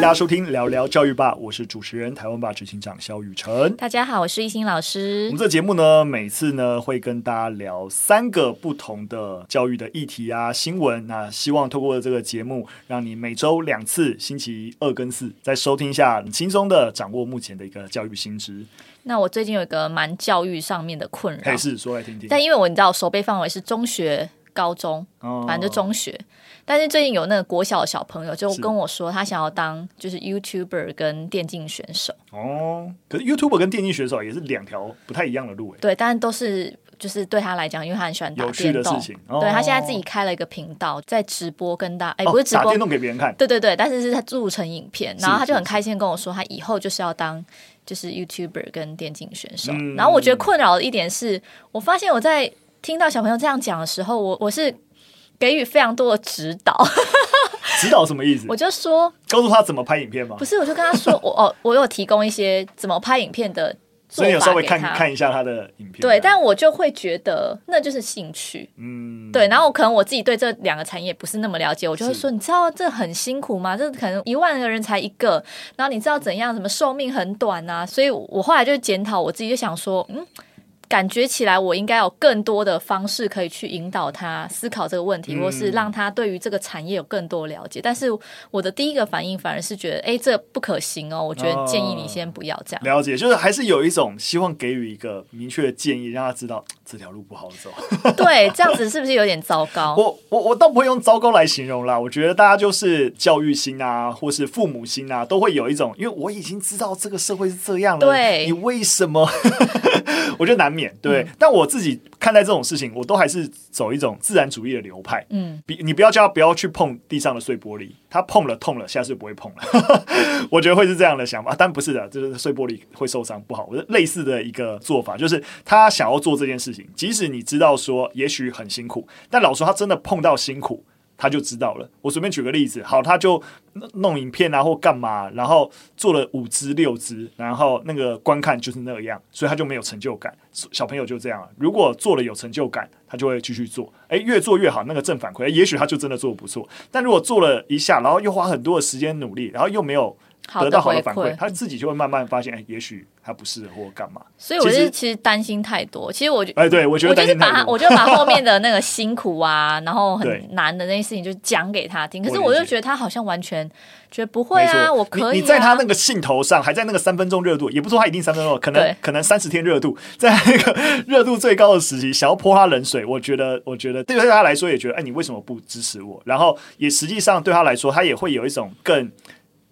迎大家收听聊聊教育吧，我是主持人台湾吧执行长肖雨辰。大家好，我是一心老师。我们这个节目呢，每次呢会跟大家聊三个不同的教育的议题啊、新闻。那希望透过这个节目，让你每周两次，星期二跟四再收听一下，很轻松的掌握目前的一个教育新知。那我最近有一个蛮教育上面的困扰，还是说来听听。但因为我你知道，手背范围是中学、高中，哦、反正就中学。但是最近有那个国小的小朋友就跟我说，他想要当就是 YouTuber 跟电竞选手。哦，可是 YouTuber 跟电竞选手也是两条不太一样的路诶。对，但都是就是对他来讲，因为他很喜欢打电动。有趣的事情。哦、对他现在自己开了一个频道，在直播跟大哎、欸、不是直播、哦、打电动给别人看。对对对，但是是他录成影片，然后他就很开心跟我说，他以后就是要当就是 YouTuber 跟电竞选手。嗯、然后我觉得困扰的一点是，我发现我在听到小朋友这样讲的时候，我我是给予非常多的指导。指导什么意思？我就说，告诉他怎么拍影片吗？不是，我就跟他说，我哦，我有提供一些怎么拍影片的做法，所以有稍微看看一下他的影片。对，但我就会觉得那就是兴趣，嗯，对。然后可能我自己对这两个产业不是那么了解，我就会说，你知道这很辛苦吗？这可能一万个人才一个，然后你知道怎样？什么寿命很短啊？所以我后来就检讨我自己，就想说，嗯。感觉起来，我应该有更多的方式可以去引导他思考这个问题，嗯、或是让他对于这个产业有更多了解。但是我的第一个反应反而是觉得，哎，这不可行哦。我觉得建议你先不要这样。哦、了解，就是还是有一种希望给予一个明确的建议，让他知道这条路不好走。对，这样子是不是有点糟糕？我我我倒不会用糟糕来形容啦。我觉得大家就是教育心啊，或是父母心啊，都会有一种，因为我已经知道这个社会是这样了，对，你为什么？我觉得难免对，嗯、但我自己看待这种事情，我都还是走一种自然主义的流派。嗯，比你不要叫他不要去碰地上的碎玻璃，他碰了痛了，下次就不会碰了。我觉得会是这样的想法，但不是的，就是碎玻璃会受伤不好。我类似的一个做法，就是他想要做这件事情，即使你知道说也许很辛苦，但老实说他真的碰到辛苦。他就知道了。我随便举个例子，好，他就弄影片啊，或干嘛，然后做了五支六支，然后那个观看就是那样，所以他就没有成就感。小朋友就这样，如果做了有成就感，他就会继续做。诶，越做越好，那个正反馈，也许他就真的做得不错。但如果做了一下，然后又花很多的时间努力，然后又没有得到好的反馈，他自己就会慢慢发现，哎，也许。他不适合或干嘛，所以我是其实担心太多。其实我觉哎，对我觉得我就是把他，我就把后面的那个辛苦啊，然后很难的那些事情就讲给他听。可是我就觉得他好像完全觉得不会啊，我可以。你在他那个兴头上，还在那个三分钟热度，也不说他一定三分钟，可能可能三十天热度，在那个热度最高的时期，想要泼他冷水，我觉得，我觉得对他来说也觉得，哎，你为什么不支持我？然后也实际上对他来说，他也会有一种更。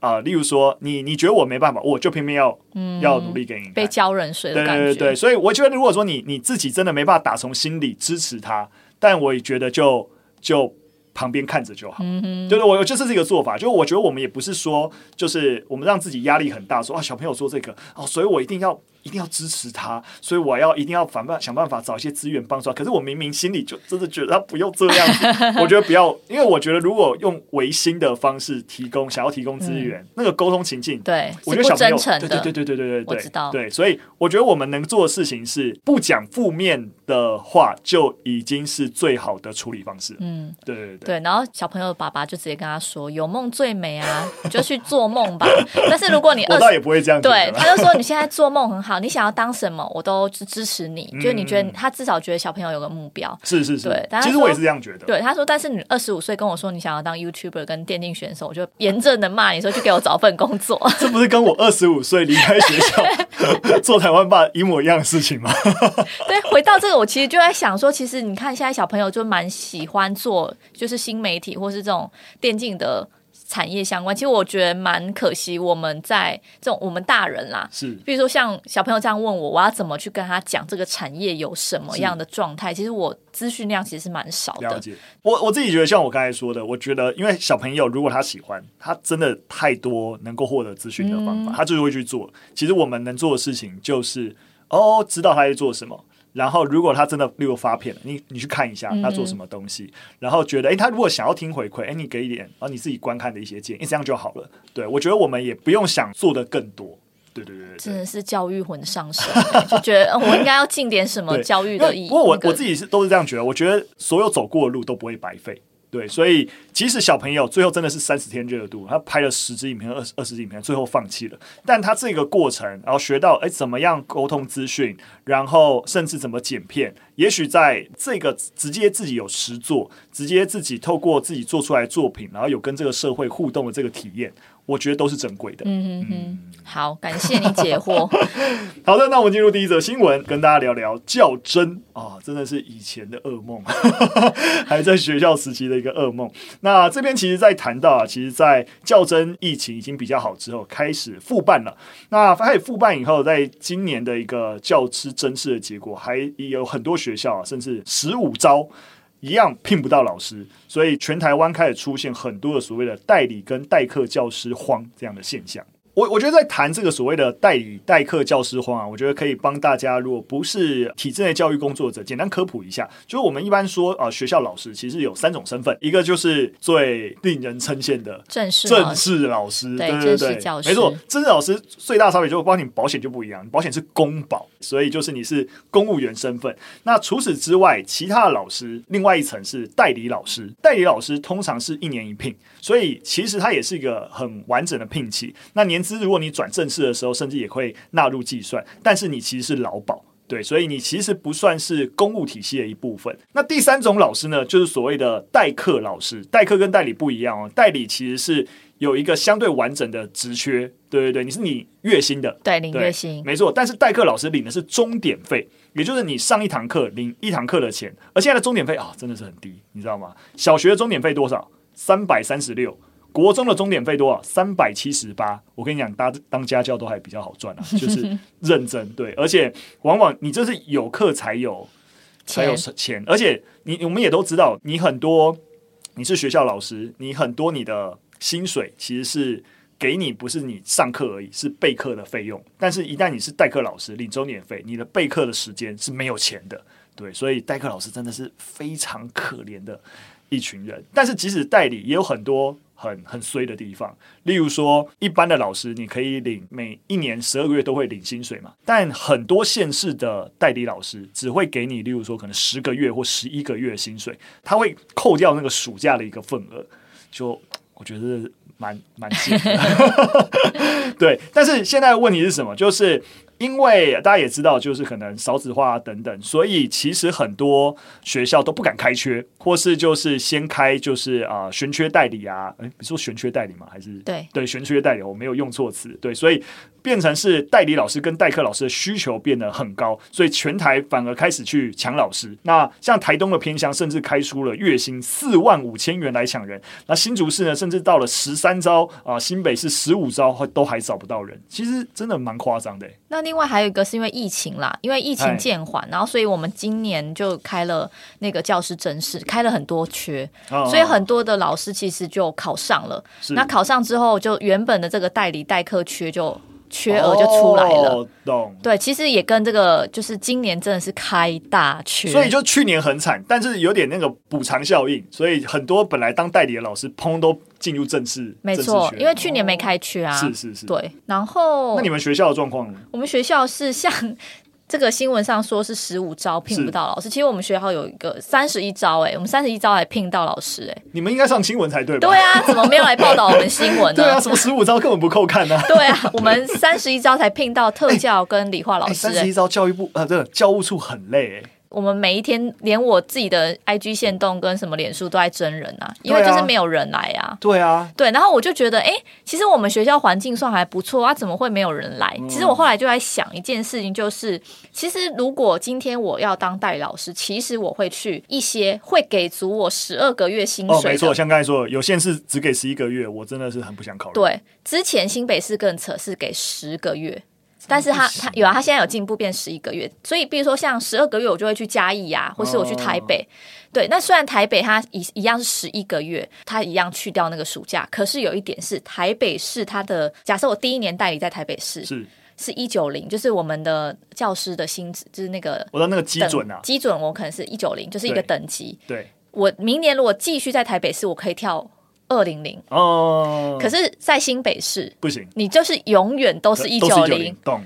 啊、呃，例如说，你你觉得我没办法，我就偏偏要、嗯、要努力给你。被浇冷水的感觉。对对对，所以我觉得，如果说你你自己真的没办法打从心里支持他，但我也觉得就就旁边看着就好。嗯哼，就是我就是这个做法。就我觉得我们也不是说，就是我们让自己压力很大，说啊小朋友做这个哦，所以我一定要。一定要支持他，所以我要一定要反办，想办法找一些资源帮助他。可是我明明心里就真的觉得他不用这样。我觉得不要，因为我觉得如果用违心的方式提供，想要提供资源，那个沟通情境。对，我觉得小真诚。对对对对对对对。我知道。对，所以我觉得我们能做的事情是不讲负面的话，就已经是最好的处理方式。嗯，对对对。然后小朋友的爸爸就直接跟他说，有梦最美啊，就去做梦吧。但是如果你，二，我倒也不会这样？对。他就说你现在做梦很好。你想要当什么？我都支支持你，嗯、就是你觉得他至少觉得小朋友有个目标，是是是，对。其实我也是这样觉得。对，他说，但是你二十五岁跟我说你想要当 YouTuber 跟电竞选手，我就严正的骂你说去给我找份工作。这不是跟我二十五岁离开学校 做台湾爸一模一样的事情吗？对，回到这个，我其实就在想说，其实你看现在小朋友就蛮喜欢做，就是新媒体或是这种电竞的。产业相关，其实我觉得蛮可惜。我们在这种我们大人啦，是，比如说像小朋友这样问我，我要怎么去跟他讲这个产业有什么样的状态？其实我资讯量其实是蛮少的。了解。我我自己觉得，像我刚才说的，我觉得，因为小朋友如果他喜欢，他真的太多能够获得资讯的方法，嗯、他就是会去做。其实我们能做的事情就是，哦，知道他在做什么。然后，如果他真的例如发片了，你你去看一下他做什么东西，嗯、然后觉得，哎，他如果想要听回馈，哎，你给一点，然后你自己观看的一些建议，这样就好了。对，我觉得我们也不用想做的更多。对对对对，真的是教育魂上身，就觉得我应该要尽点什么教育的意义。不过我我自己是都是这样觉得，我觉得所有走过的路都不会白费。对，所以即使小朋友最后真的是三十天热度，他拍了十支影片、二十二十支影片，最后放弃了。但他这个过程，然后学到哎怎么样沟通资讯，然后甚至怎么剪片，也许在这个直接自己有实作，直接自己透过自己做出来作品，然后有跟这个社会互动的这个体验。我觉得都是珍贵的。嗯嗯嗯，好，感谢你解惑。好的，那我们进入第一则新闻，跟大家聊聊较真啊，真的是以前的噩梦，还在学校时期的一个噩梦。那这边其实，在谈到啊，其实，在较真疫情已经比较好之后，开始复办了。那开始复办以后，在今年的一个教师甄试的结果，还有很多学校啊，甚至十五招。一样聘不到老师，所以全台湾开始出现很多的所谓的代理跟代课教师荒这样的现象。我我觉得在谈这个所谓的代理代课教师荒啊，我觉得可以帮大家，如果不是体制内教育工作者，简单科普一下。就是我们一般说啊、呃，学校老师其实有三种身份，一个就是最令人称羡的正式正式老师，对对对，没错，正式老师最大差别就是帮你保险就不一样，保险是公保，所以就是你是公务员身份。那除此之外，其他的老师另外一层是代理老师，代理老师通常是一年一聘，所以其实它也是一个很完整的聘期。那年如果你转正式的时候，甚至也会纳入计算，但是你其实是劳保，对，所以你其实不算是公务体系的一部分。那第三种老师呢，就是所谓的代课老师。代课跟代理不一样哦，代理其实是有一个相对完整的职缺，对对对，你是你月薪的，对，领月薪，没错。但是代课老师领的是钟点费，也就是你上一堂课领一堂课的钱。而现在的钟点费啊，真的是很低，你知道吗？小学的钟点费多少？三百三十六。国中的钟点费多少？三百七十八。我跟你讲，当当家教都还比较好赚啊，就是认真对，而且往往你这是有课才有才有钱，而且你我们也都知道，你很多你是学校老师，你很多你的薪水其实是给你不是你上课而已，是备课的费用。但是，一旦你是代课老师，领钟点费，你的备课的时间是没有钱的，对，所以代课老师真的是非常可怜的一群人。但是，即使代理，也有很多。很很衰的地方，例如说，一般的老师你可以领每一年十二个月都会领薪水嘛，但很多县市的代理老师只会给你，例如说可能十个月或十一个月薪水，他会扣掉那个暑假的一个份额，就我觉得蛮蛮贱的。对，但是现在的问题是什么？就是。因为大家也知道，就是可能少子化等等，所以其实很多学校都不敢开缺，或是就是先开就是啊悬缺代理啊，诶，你说悬缺代理吗？还是对对悬缺代理，我没有用错词，对，所以。变成是代理老师跟代课老师的需求变得很高，所以全台反而开始去抢老师。那像台东的偏乡，甚至开出了月薪四万五千元来抢人。那新竹市呢，甚至到了十三招啊、呃，新北市十五招都还找不到人。其实真的蛮夸张的。那另外还有一个是因为疫情啦，因为疫情渐缓，然后所以我们今年就开了那个教师甄试，开了很多缺，所以很多的老师其实就考上了。那考上之后，就原本的这个代理代课缺就。缺额就出来了，哦、懂？对，其实也跟这个就是今年真的是开大缺，所以就去年很惨，但是有点那个补偿效应，所以很多本来当代理的老师，砰都进入正式。没错，因为去年没开缺啊，是是是，对。然后，那你们学校的状况呢？我们学校是像。这个新闻上说是十五招聘不到老师，其实我们学校有一个三十一招，哎，我们三十一招还聘到老师，哎，你们应该上新闻才对吧？对啊，怎么没有来报道我们新闻呢？对啊，什么十五招根本不扣看呢、啊？对啊，我们三十一招才聘到特教跟理化老师，三十一招教育部啊，这个教务处很累，哎。我们每一天，连我自己的 IG 线动跟什么脸书都在征人啊，因为就是没有人来啊。对啊，对，然后我就觉得，哎，其实我们学校环境算还不错啊，怎么会没有人来？其实我后来就在想一件事情，就是其实如果今天我要当代理老师，其实我会去一些会给足我十二个月薪水。哦，没错，像刚才说，有县市只给十一个月，我真的是很不想考虑。对，之前新北市更扯，是给十个月。但是他他有啊，他现在有进步变十一个月，所以比如说像十二个月，我就会去嘉义呀、啊，或是我去台北。哦、对，那虽然台北它一一样是十一个月，它一样去掉那个暑假，可是有一点是台北市它的，假设我第一年代理在台北市是是一九零，就是我们的教师的薪资，就是那个我的那个基准啊，基准我可能是一九零，就是一个等级。对，对我明年如果继续在台北市，我可以跳。二零零哦，可是，在新北市不行，你就是永远都是一九零，懂？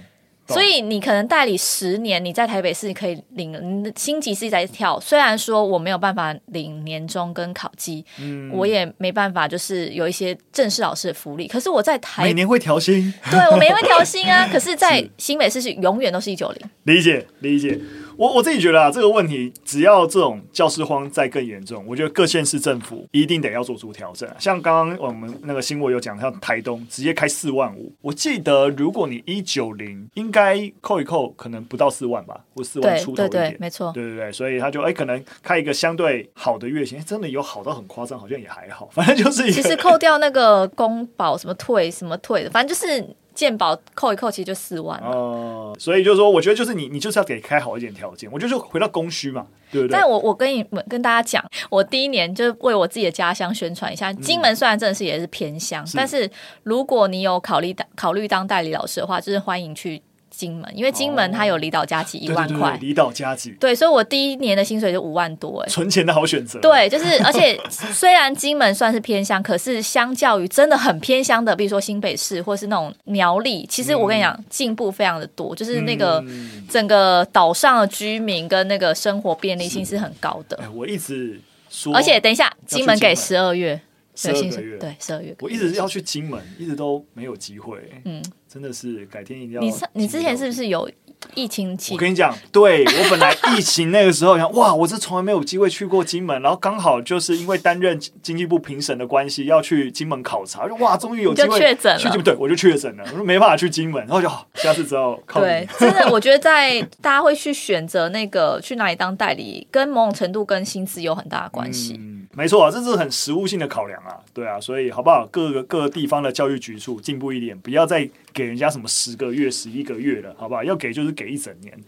所以你可能代理十年，你在台北市可以领你的星级是在跳。虽然说我没有办法领年终跟考绩，嗯，我也没办法就是有一些正式老师的福利。可是我在台每年会调薪，对我每年会调薪啊。可是，在新北市是永远都是一九零。理解理解。我我自己觉得啊，这个问题只要这种教师荒再更严重，我觉得各县市政府一定得要做出调整。像刚刚我们那个新闻有讲，像台东直接开四万五，我记得如果你一九零，应该扣一扣，可能不到四万吧，或四万出头一点，对对对，没错，对对对，所以他就哎、欸，可能开一个相对好的月薪，欸、真的有好到很夸张，好像也还好，反正就是其实扣掉那个公保什么退什么退的，反正就是。健保扣一扣，其实就四万哦、呃，所以就是说，我觉得就是你，你就是要给开好一点条件。我就是回到供需嘛，对不对？但我我跟你们跟大家讲，我第一年就是为我自己的家乡宣传一下。金门虽然真的是也是偏乡，嗯、但是如果你有考虑当考虑当代理老师的话，就是欢迎去。金门，因为金门它有离岛加给一万块，离岛加给，对，所以我第一年的薪水就五万多，哎，存钱的好选择。对，就是，而且 虽然金门算是偏乡，可是相较于真的很偏乡的，比如说新北市或是那种苗栗，其实我跟你讲，进步非常的多，就是那个整个岛上的居民跟那个生活便利性是。很高的。我一直说，而且等一下，金门给十二月。十二个月，对，十二月。我一直要去金门，一直都没有机会。嗯，真的是改天一定要。你你之前是不是有疫情期？我跟你讲，对我本来 疫情那个时候想，哇，我这从来没有机会去过金门，然后刚好就是因为担任经济部评审的关系，要去金门考察，就哇，终于有机会确诊了。对，我就确诊了，我说没办法去金门，然后就下次只好靠你。对，真的，我觉得在大家会去选择那个去哪里当代理，跟某种程度跟薪资有很大的关系。嗯没错啊，这是很实务性的考量啊，对啊，所以好不好？各个各个地方的教育局处进步一点，不要再给人家什么十个月、十一个月了，好不好？要给就是给一整年。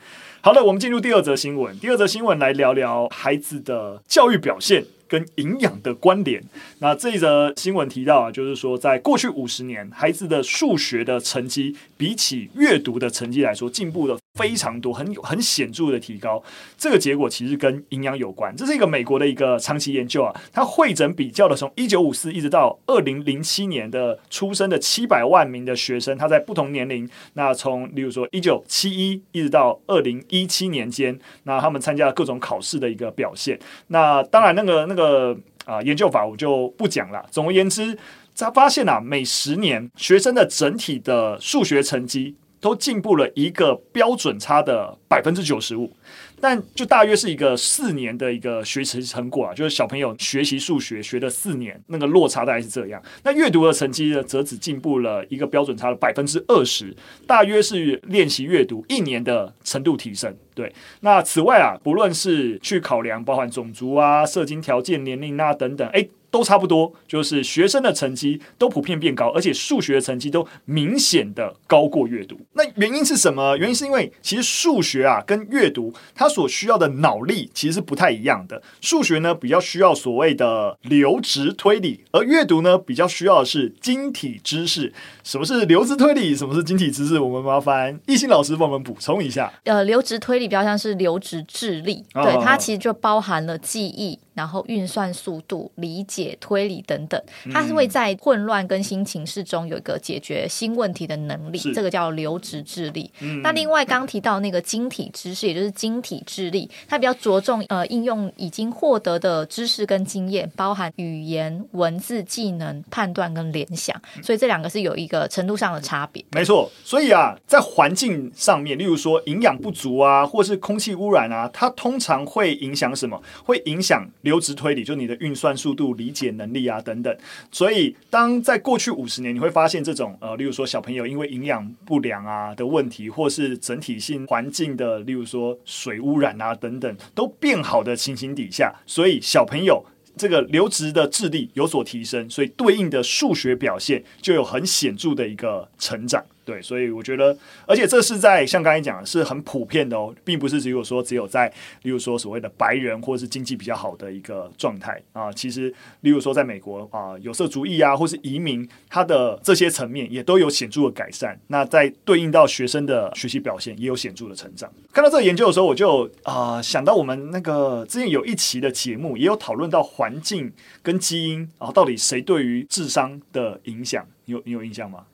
好的，我们进入第二则新闻。第二则新闻来聊聊孩子的教育表现跟营养的关联。那这一则新闻提到啊，就是说在过去五十年，孩子的数学的成绩比起阅读的成绩来说，进步的。非常多，很有很显著的提高。这个结果其实跟营养有关。这是一个美国的一个长期研究啊，它会诊比较了从一九五四一直到二零零七年的出生的七百万名的学生，他在不同年龄，那从例如说一九七一一直到二零一七年间，那他们参加了各种考试的一个表现。那当然，那个那个啊、研究法我就不讲了。总而言之，他发现啊，每十年学生的整体的数学成绩。都进步了一个标准差的百分之九十五，但就大约是一个四年的一个学习成果啊，就是小朋友学习数学学了四年，那个落差大概是这样。那阅读的成绩呢，则只进步了一个标准差的百分之二十，大约是练习阅读一年的程度提升。对，那此外啊，不论是去考量包含种族啊、社经条件、年龄啊等等，诶。都差不多，就是学生的成绩都普遍变高，而且数学的成绩都明显的高过阅读。那原因是什么？原因是因为其实数学啊跟阅读它所需要的脑力其实是不太一样的。数学呢比较需要所谓的流值推理，而阅读呢比较需要的是晶体知识。什么是流值推理？什么是晶体知识？我们麻烦艺兴老师帮我们补充一下。呃，流值推理比较像是流值智力，哦、对，它其实就包含了记忆。然后运算速度、理解、推理等等，它是会在混乱跟新情势中有一个解决新问题的能力，这个叫留职智力。嗯、那另外刚提到那个晶体知识，也就是晶体智力，它比较着重呃应用已经获得的知识跟经验，包含语言、文字、技能、判断跟联想，所以这两个是有一个程度上的差别。没错，所以啊，在环境上面，例如说营养不足啊，或是空气污染啊，它通常会影响什么？会影响。流值推理就你的运算速度、理解能力啊等等，所以当在过去五十年，你会发现这种呃，例如说小朋友因为营养不良啊的问题，或是整体性环境的，例如说水污染啊等等，都变好的情形底下，所以小朋友这个流质的智力有所提升，所以对应的数学表现就有很显著的一个成长。对，所以我觉得，而且这是在像刚才讲的，是很普遍的哦，并不是只有说只有在，例如说所谓的白人或是经济比较好的一个状态啊。其实，例如说在美国啊，有色族裔啊，或是移民，他的这些层面也都有显著的改善。那在对应到学生的学习表现，也有显著的成长。看到这个研究的时候，我就啊想到我们那个之前有一期的节目，也有讨论到环境跟基因啊，到底谁对于智商的影响，你有你有印象吗？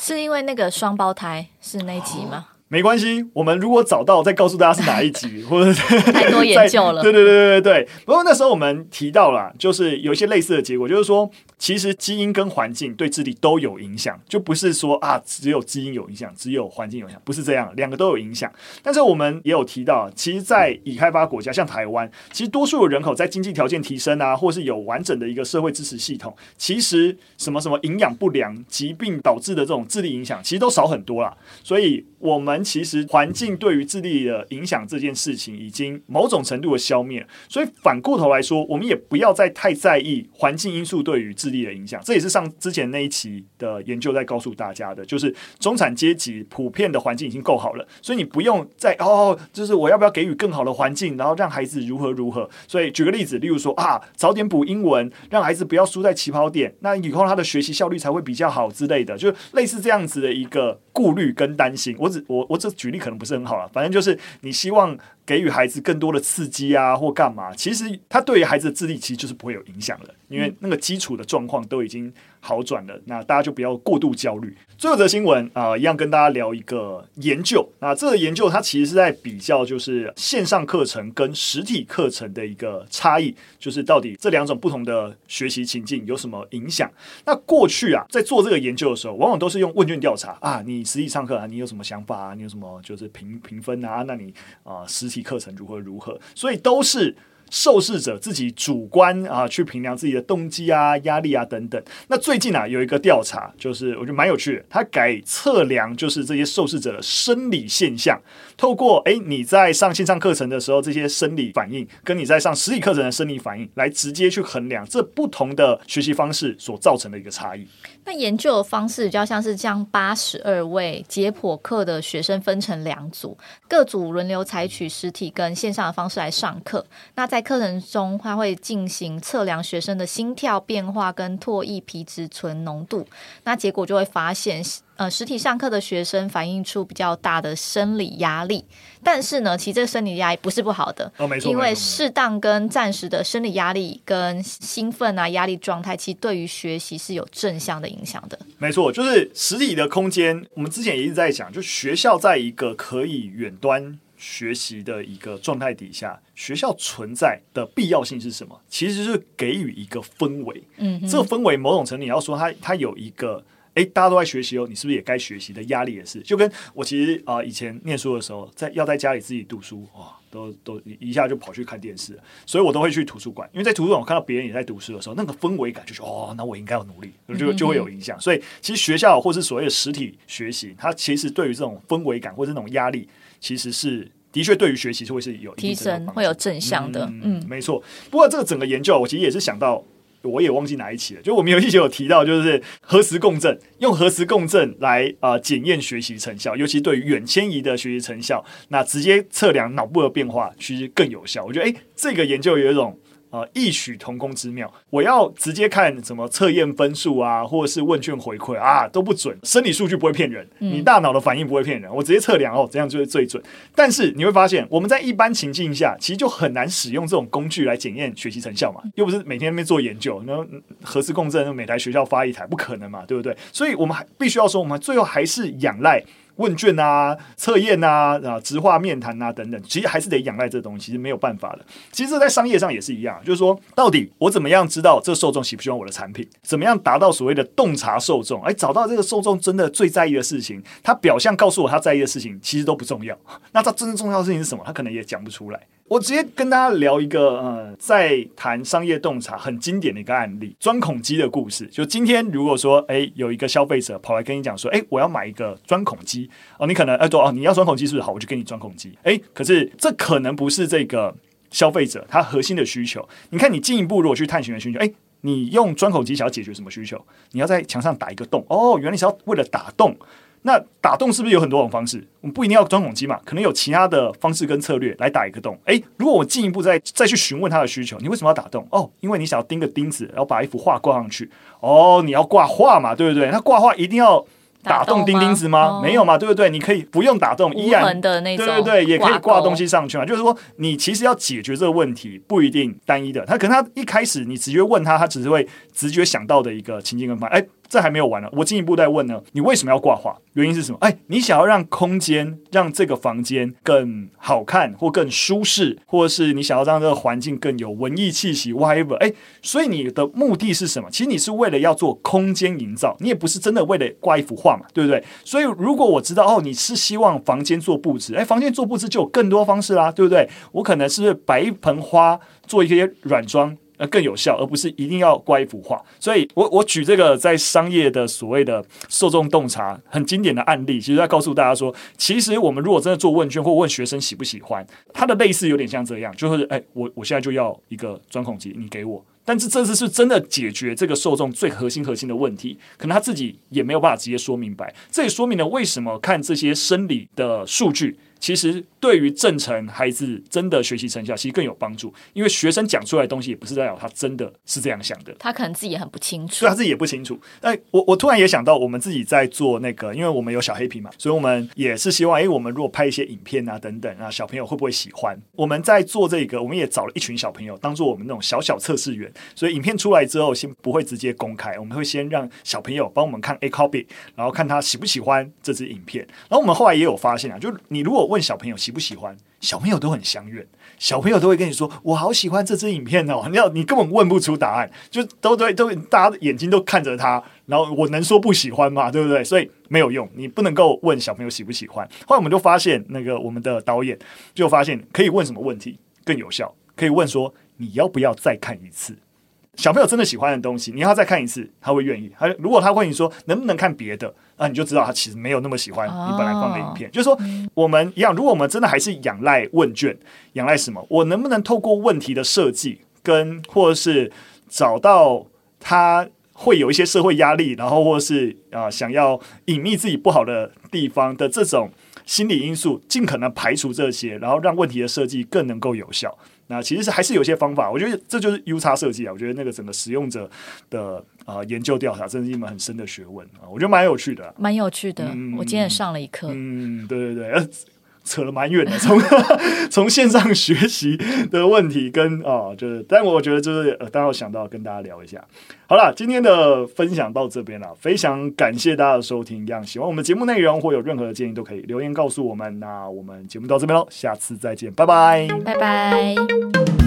是因为那个双胞胎是那集吗？没关系，我们如果找到再告诉大家是哪一集，或者太多研究了。对对对对对对。不过那时候我们提到了，就是有一些类似的结果，就是说，其实基因跟环境对智力都有影响，就不是说啊只有基因有影响，只有环境有影响，不是这样，两个都有影响。但是我们也有提到，其实，在已开发国家，像台湾，其实多数的人口在经济条件提升啊，或是有完整的一个社会支持系统，其实什么什么营养不良、疾病导致的这种智力影响，其实都少很多啦。所以。我们其实环境对于智力的影响这件事情，已经某种程度的消灭。所以反过头来说，我们也不要再太在意环境因素对于智力的影响。这也是上之前那一期的研究在告诉大家的，就是中产阶级普遍的环境已经够好了，所以你不用再哦，就是我要不要给予更好的环境，然后让孩子如何如何。所以举个例子，例如说啊，早点补英文，让孩子不要输在起跑点，那以后他的学习效率才会比较好之类的，就类似这样子的一个顾虑跟担心。我只我我这举例可能不是很好了，反正就是你希望给予孩子更多的刺激啊，或干嘛，其实他对于孩子的智力其实就是不会有影响的，因为那个基础的状况都已经好转了，那大家就不要过度焦虑。最后则新闻啊、一样跟大家聊一个研究。那这个研究它其实是在比较，就是线上课程跟实体课程的一个差异，就是到底这两种不同的学习情境有什么影响。那过去啊，在做这个研究的时候，往往都是用问卷调查啊，你实体上课啊，你有什么想法啊？你有什么就是评评分啊？那你啊、实体课程如何如何？所以都是。受试者自己主观啊，去评量自己的动机啊、压力啊等等。那最近啊，有一个调查，就是我觉得蛮有趣的，它改测量就是这些受试者的生理现象，透过诶你在上线上课程的时候这些生理反应，跟你在上实体课程的生理反应，来直接去衡量这不同的学习方式所造成的一个差异。那研究的方式比较像是将八十二位解剖课的学生分成两组，各组轮流采取实体跟线上的方式来上课。那在课程中，他会进行测量学生的心跳变化跟唾液皮质醇浓度。那结果就会发现。呃，实体上课的学生反映出比较大的生理压力，但是呢，其实这个生理压力不是不好的，哦，没错，因为适当跟暂时的生理压力跟兴奋啊压力状态，其实对于学习是有正向的影响的。没错，就是实体的空间，我们之前也一直在讲，就学校在一个可以远端学习的一个状态底下，学校存在的必要性是什么？其实是给予一个氛围，嗯，这个氛围某种程度你要说它它有一个。哎，大家都在学习哦，你是不是也该学习的压力也是？就跟我其实啊、呃，以前念书的时候，在要在家里自己读书，哇，都都一下就跑去看电视，所以我都会去图书馆，因为在图书馆我看到别人也在读书的时候，那个氛围感就是哦，那我应该要努力，就就会有影响。所以其实学校或是所谓的实体学习，它其实对于这种氛围感或是那种压力，其实是的确对于学习是会是有提升，会有正向的。嗯，嗯没错。不过这个整个研究，我其实也是想到。我也忘记哪一期了，就我们有一期有提到，就是核磁共振，用核磁共振来啊检验学习成效，尤其对于远迁移的学习成效，那直接测量脑部的变化，其实更有效。我觉得，诶，这个研究有一种。啊，异曲同工之妙。我要直接看什么测验分数啊，或者是问卷回馈啊，都不准。生理数据不会骗人，你大脑的反应不会骗人。我直接测量哦，这样就是最准。但是你会发现，我们在一般情境下，其实就很难使用这种工具来检验学习成效嘛。又不是每天在那边做研究，然后核磁共振，每台学校发一台，不可能嘛，对不对？所以我们还必须要说，我们最后还是仰赖。问卷啊，测验啊，啊，直话面谈啊，等等，其实还是得仰赖这东西，其实没有办法的。其实这在商业上也是一样，就是说，到底我怎么样知道这受众喜不喜欢我的产品？怎么样达到所谓的洞察受众？哎，找到这个受众真的最在意的事情，他表象告诉我他在意的事情，其实都不重要。那他真正重要的事情是什么？他可能也讲不出来。我直接跟大家聊一个，呃，在谈商业洞察很经典的一个案例——钻孔机的故事。就今天，如果说，诶，有一个消费者跑来跟你讲说，诶，我要买一个钻孔机哦，你可能，诶，对哦，你要钻孔机是不是好？我就给你钻孔机。诶，可是这可能不是这个消费者他核心的需求。你看，你进一步如果去探寻的需求，诶，你用钻孔机想要解决什么需求？你要在墙上打一个洞哦，原来是要为了打洞。那打洞是不是有很多种方式？我们不一定要钻孔机嘛，可能有其他的方式跟策略来打一个洞。诶，如果我进一步再再去询问他的需求，你为什么要打洞？哦，因为你想要钉个钉子，然后把一幅画挂上去。哦，你要挂画嘛，对不对？那挂画一定要打洞钉钉子吗？吗？没有嘛，对不对？你可以不用打洞，依然的那种对对对，也可以挂东西上去嘛。就是说，你其实要解决这个问题，不一定单一的。他可能他一开始你直接问他，他只是会直觉想到的一个情境跟方案。诶这还没有完呢。我进一步再问呢，你为什么要挂画？原因是什么？哎，你想要让空间让这个房间更好看，或更舒适，或者是你想要让这个环境更有文艺气息，whatever。哎，所以你的目的是什么？其实你是为了要做空间营造，你也不是真的为了挂一幅画嘛，对不对？所以如果我知道哦，你是希望房间做布置，哎，房间做布置就有更多方式啦，对不对？我可能是摆一盆花，做一些软装。呃，更有效，而不是一定要挂一幅画。所以我我举这个在商业的所谓的受众洞察很经典的案例，其实在告诉大家说，其实我们如果真的做问卷或问学生喜不喜欢，它的类似有点像这样，就是哎，我我现在就要一个钻孔机，你给我。但是这次是真的解决这个受众最核心核心的问题，可能他自己也没有办法直接说明白。这也说明了为什么看这些生理的数据。其实对于正成孩子真的学习成效，其实更有帮助，因为学生讲出来的东西也不是代表他真的是这样想的，他可能自己也很不清楚，对他自己也不清楚。哎，我我突然也想到，我们自己在做那个，因为我们有小黑屏嘛，所以我们也是希望，哎，我们如果拍一些影片啊等等啊，小朋友会不会喜欢？我们在做这个，我们也找了一群小朋友当做我们那种小小测试员，所以影片出来之后，先不会直接公开，我们会先让小朋友帮我们看 A copy，然后看他喜不喜欢这支影片。然后我们后来也有发现啊，就你如果问小朋友喜不喜欢小朋友都很相悦，小朋友都会跟你说：“我好喜欢这支影片哦。”你要你根本问不出答案，就都对都大家眼睛都看着他，然后我能说不喜欢吗？对不对？所以没有用，你不能够问小朋友喜不喜欢。后来我们就发现，那个我们的导演就发现可以问什么问题更有效，可以问说：“你要不要再看一次？”小朋友真的喜欢的东西，你要再看一次，他会愿意。他如果他问你说能不能看别的，那你就知道他其实没有那么喜欢你本来放的影片。哦、就是说，我们一样，如果我们真的还是仰赖问卷，仰赖什么？我能不能透过问题的设计，跟或者是找到他会有一些社会压力，然后或者是啊、呃、想要隐秘自己不好的地方的这种心理因素，尽可能排除这些，然后让问题的设计更能够有效。那其实是还是有些方法，我觉得这就是 U 叉设计啊。我觉得那个整个使用者的呃研究调查，真是一门很深的学问啊。我觉得蛮有趣的，啊，蛮有趣的。嗯、我今天也上了一课。嗯，对对对，呃、扯了蛮远的，从 从线上学习的问题跟啊、就是，但我觉得就是，呃，当然我想到跟大家聊一下。好了，今天的分享到这边了，非常感谢大家的收听。一样喜欢我们节目内容或有任何的建议，都可以留言告诉我们。那我们节目到这边喽，下次再见，拜拜，拜拜。